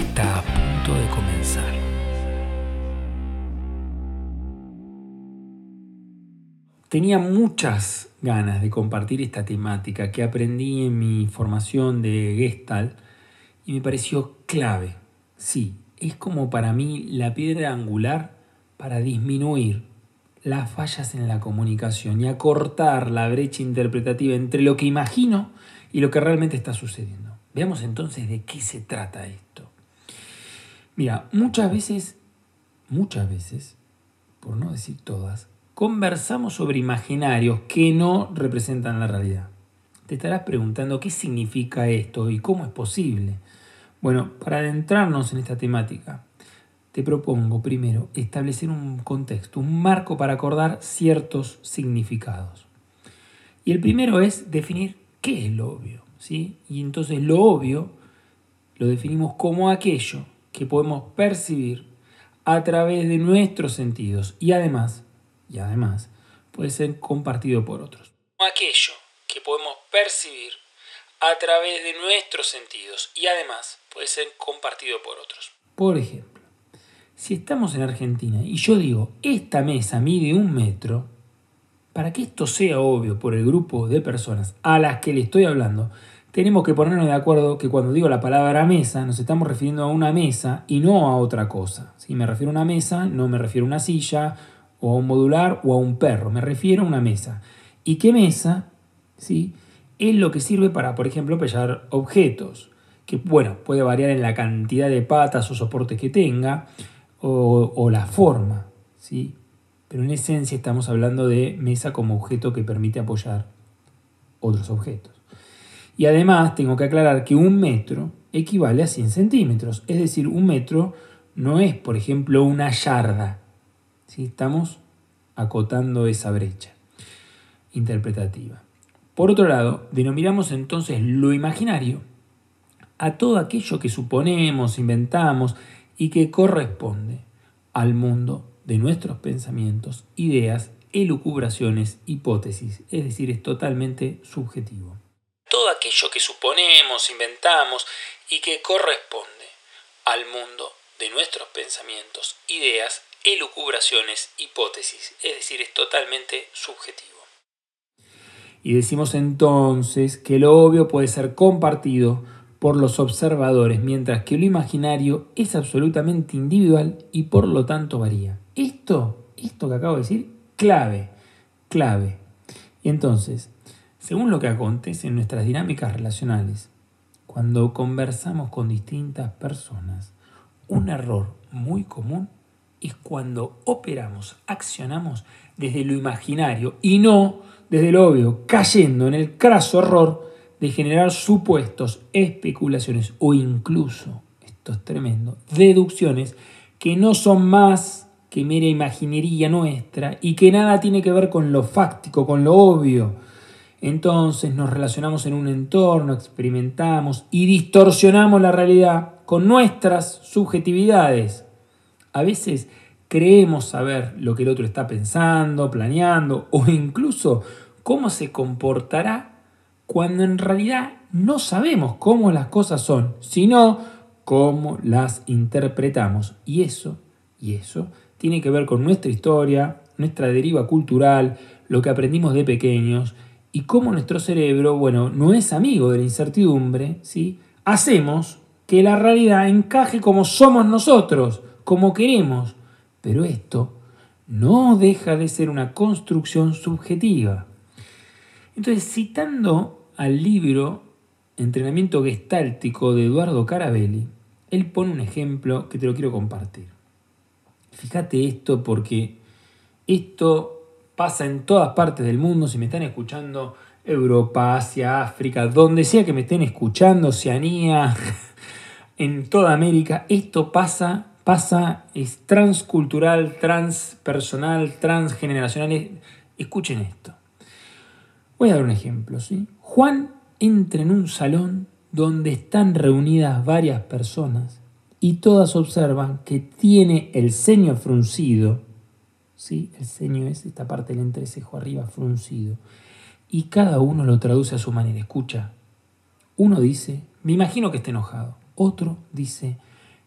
está a punto de comenzar. Tenía muchas ganas de compartir esta temática que aprendí en mi formación de Gestalt y me pareció clave. Sí, es como para mí la piedra angular para disminuir las fallas en la comunicación y acortar la brecha interpretativa entre lo que imagino y lo que realmente está sucediendo. Veamos entonces de qué se trata esto. Mira, muchas veces, muchas veces, por no decir todas, conversamos sobre imaginarios que no representan la realidad. Te estarás preguntando qué significa esto y cómo es posible. Bueno, para adentrarnos en esta temática, te propongo primero establecer un contexto, un marco para acordar ciertos significados. Y el primero es definir qué es lo obvio. ¿sí? Y entonces lo obvio lo definimos como aquello que podemos percibir a través de nuestros sentidos y además, y además, puede ser compartido por otros. Aquello que podemos percibir a través de nuestros sentidos y además puede ser compartido por otros. Por ejemplo, si estamos en Argentina y yo digo, esta mesa mide un metro, para que esto sea obvio por el grupo de personas a las que le estoy hablando, tenemos que ponernos de acuerdo que cuando digo la palabra mesa nos estamos refiriendo a una mesa y no a otra cosa. Si me refiero a una mesa, no me refiero a una silla o a un modular o a un perro, me refiero a una mesa. ¿Y qué mesa? ¿Sí? Es lo que sirve para, por ejemplo, apoyar objetos, que bueno, puede variar en la cantidad de patas o soportes que tenga o, o la forma, ¿sí? Pero en esencia estamos hablando de mesa como objeto que permite apoyar otros objetos. Y además tengo que aclarar que un metro equivale a 100 centímetros. Es decir, un metro no es, por ejemplo, una yarda. ¿Sí? Estamos acotando esa brecha interpretativa. Por otro lado, denominamos entonces lo imaginario a todo aquello que suponemos, inventamos y que corresponde al mundo de nuestros pensamientos, ideas, elucubraciones, hipótesis. Es decir, es totalmente subjetivo que suponemos, inventamos y que corresponde al mundo de nuestros pensamientos, ideas, elucubraciones, hipótesis, es decir, es totalmente subjetivo. Y decimos entonces que lo obvio puede ser compartido por los observadores, mientras que lo imaginario es absolutamente individual y por lo tanto varía. Esto, esto que acabo de decir, clave, clave. Y entonces, según lo que acontece en nuestras dinámicas relacionales, cuando conversamos con distintas personas, un error muy común es cuando operamos, accionamos desde lo imaginario y no desde lo obvio, cayendo en el craso error de generar supuestos, especulaciones o incluso, esto es tremendo, deducciones que no son más que mera imaginería nuestra y que nada tiene que ver con lo fáctico, con lo obvio, entonces nos relacionamos en un entorno, experimentamos y distorsionamos la realidad con nuestras subjetividades. A veces creemos saber lo que el otro está pensando, planeando o incluso cómo se comportará cuando en realidad no sabemos cómo las cosas son, sino cómo las interpretamos. Y eso, y eso tiene que ver con nuestra historia, nuestra deriva cultural, lo que aprendimos de pequeños y como nuestro cerebro, bueno, no es amigo de la incertidumbre, ¿sí? hacemos que la realidad encaje como somos nosotros, como queremos. Pero esto no deja de ser una construcción subjetiva. Entonces, citando al libro Entrenamiento Gestáltico de Eduardo Carabelli, él pone un ejemplo que te lo quiero compartir. Fíjate esto porque esto pasa en todas partes del mundo, si me están escuchando, Europa, Asia, África, donde sea que me estén escuchando, Oceanía, en toda América. Esto pasa, pasa, es transcultural, transpersonal, transgeneracional. Escuchen esto. Voy a dar un ejemplo, ¿sí? Juan entra en un salón donde están reunidas varias personas y todas observan que tiene el ceño fruncido, ¿sí? El ceño es esta parte del entrecejo arriba fruncido y cada uno lo traduce a su manera. Escucha, uno dice, me imagino que está enojado. Otro dice,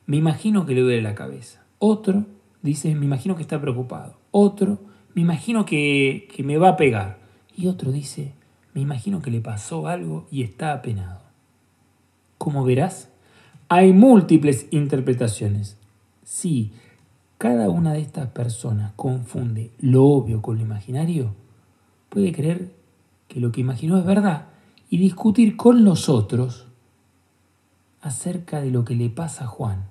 me imagino que le duele la cabeza. Otro dice, me imagino que está preocupado. Otro, me imagino que, que me va a pegar. Y otro dice, me imagino que le pasó algo y está apenado. Como verás, hay múltiples interpretaciones. Si cada una de estas personas confunde lo obvio con lo imaginario, puede creer que lo que imaginó es verdad y discutir con los otros acerca de lo que le pasa a Juan.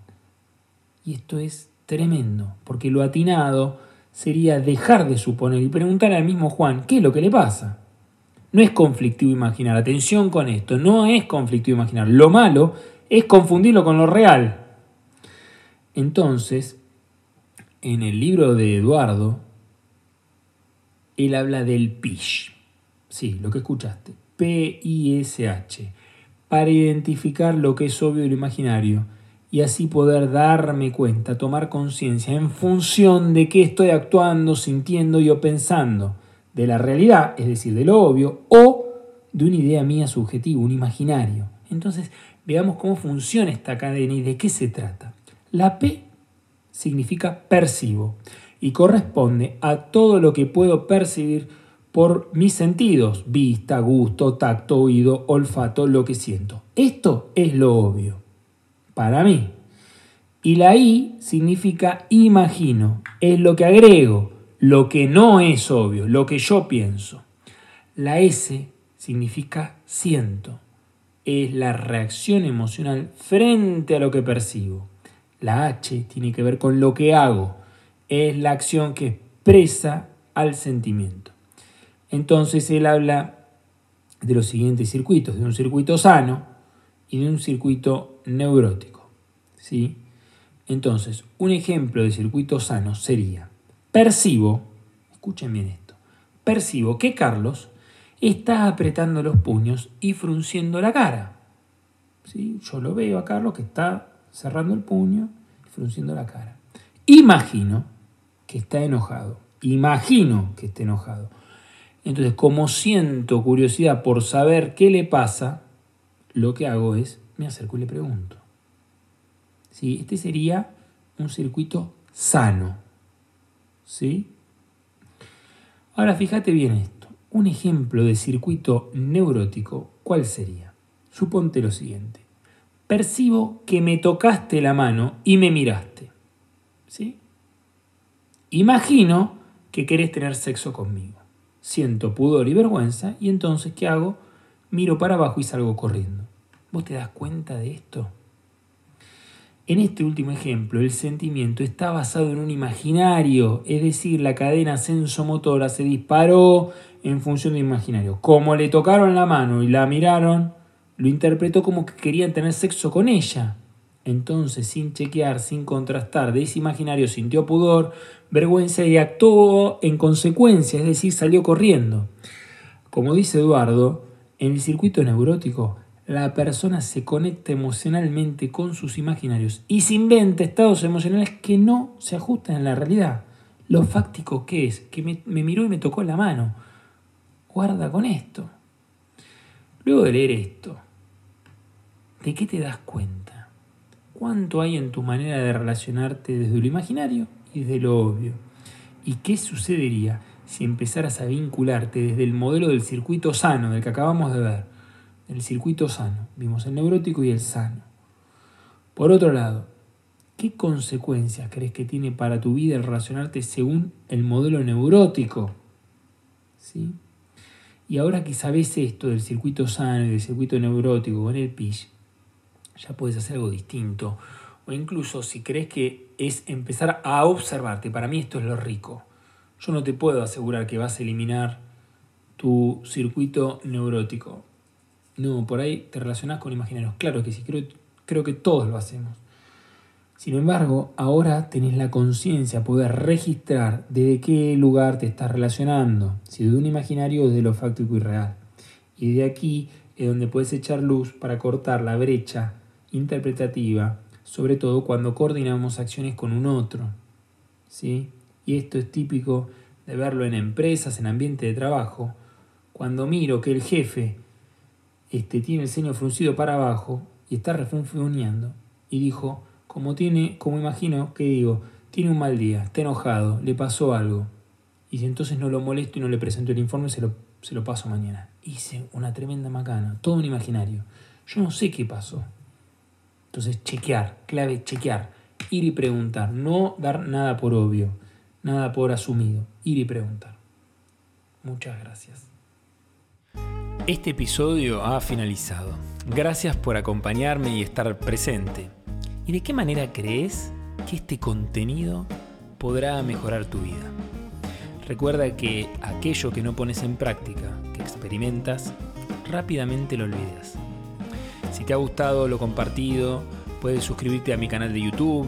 Y esto es tremendo, porque lo atinado sería dejar de suponer y preguntar al mismo Juan, ¿qué es lo que le pasa? No es conflictivo imaginar, atención con esto, no es conflictivo imaginar. Lo malo es confundirlo con lo real. Entonces, en el libro de Eduardo, él habla del PISH. Sí, lo que escuchaste. P-I-S-H. Para identificar lo que es obvio y lo imaginario. Y así poder darme cuenta, tomar conciencia en función de qué estoy actuando, sintiendo y o pensando. De la realidad, es decir, de lo obvio, o de una idea mía subjetiva, un imaginario. Entonces, veamos cómo funciona esta cadena y de qué se trata. La P significa percibo y corresponde a todo lo que puedo percibir por mis sentidos, vista, gusto, tacto, oído, olfato, lo que siento. Esto es lo obvio, para mí. Y la I significa imagino, es lo que agrego, lo que no es obvio, lo que yo pienso. La S significa siento, es la reacción emocional frente a lo que percibo. La H tiene que ver con lo que hago, es la acción que expresa al sentimiento. Entonces él habla de los siguientes circuitos, de un circuito sano y de un circuito neurótico. ¿sí? Entonces, un ejemplo de circuito sano sería, percibo, escuchen bien esto, percibo que Carlos está apretando los puños y frunciendo la cara. ¿Sí? Yo lo veo a Carlos que está cerrando el puño y frunciendo la cara. Imagino que está enojado. Imagino que está enojado. Entonces, como siento curiosidad por saber qué le pasa, lo que hago es, me acerco y le pregunto. ¿Sí? Este sería un circuito sano. ¿Sí? Ahora fíjate bien esto. Un ejemplo de circuito neurótico, ¿cuál sería? Suponte lo siguiente. Percibo que me tocaste la mano y me miraste. ¿Sí? Imagino que querés tener sexo conmigo siento pudor y vergüenza y entonces, ¿qué hago? Miro para abajo y salgo corriendo. ¿Vos te das cuenta de esto? En este último ejemplo, el sentimiento está basado en un imaginario, es decir, la cadena sensomotora se disparó en función de imaginario. Como le tocaron la mano y la miraron, lo interpretó como que querían tener sexo con ella. Entonces, sin chequear, sin contrastar, de ese imaginario sintió pudor, vergüenza y actuó en consecuencia, es decir, salió corriendo. Como dice Eduardo, en el circuito neurótico, la persona se conecta emocionalmente con sus imaginarios y se inventa estados emocionales que no se ajustan a la realidad. Lo fáctico que es, que me, me miró y me tocó la mano. Guarda con esto. Luego de leer esto, ¿de qué te das cuenta? ¿Cuánto hay en tu manera de relacionarte desde lo imaginario y de lo obvio. ¿Y qué sucedería si empezaras a vincularte desde el modelo del circuito sano, del que acabamos de ver? El circuito sano. Vimos el neurótico y el sano. Por otro lado, ¿qué consecuencias crees que tiene para tu vida el relacionarte según el modelo neurótico? ¿Sí? Y ahora que sabes esto del circuito sano y del circuito neurótico con el PISH, ya puedes hacer algo distinto o incluso si crees que es empezar a observarte. Para mí esto es lo rico. Yo no te puedo asegurar que vas a eliminar tu circuito neurótico. No, por ahí te relacionas con imaginarios. Claro que sí, creo Creo que todos lo hacemos. Sin embargo, ahora tenés la conciencia, poder registrar desde qué lugar te estás relacionando, si de un imaginario o de lo fáctico y real. Y de aquí es donde puedes echar luz para cortar la brecha interpretativa, sobre todo cuando coordinamos acciones con un otro. ¿sí? Y esto es típico de verlo en empresas, en ambiente de trabajo. Cuando miro que el jefe este, tiene el ceño fruncido para abajo y está refunfuñando, y dijo, como tiene, como imagino, que digo, tiene un mal día, está enojado, le pasó algo. Y si entonces no lo molesto y no le presento el informe, se lo, se lo paso mañana. Hice una tremenda macana, todo un imaginario. Yo no sé qué pasó. Entonces, chequear, clave, chequear. Ir y preguntar, no dar nada por obvio, nada por asumido. Ir y preguntar. Muchas gracias. Este episodio ha finalizado. Gracias por acompañarme y estar presente. ¿Y de qué manera crees que este contenido podrá mejorar tu vida? Recuerda que aquello que no pones en práctica, que experimentas, rápidamente lo olvidas. Si te ha gustado lo compartido, puedes suscribirte a mi canal de YouTube,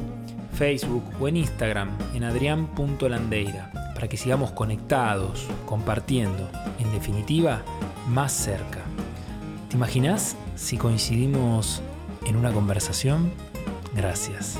Facebook o en Instagram en adrián.landeira para que sigamos conectados, compartiendo, en definitiva, más cerca. ¿Te imaginas si coincidimos en una conversación? Gracias.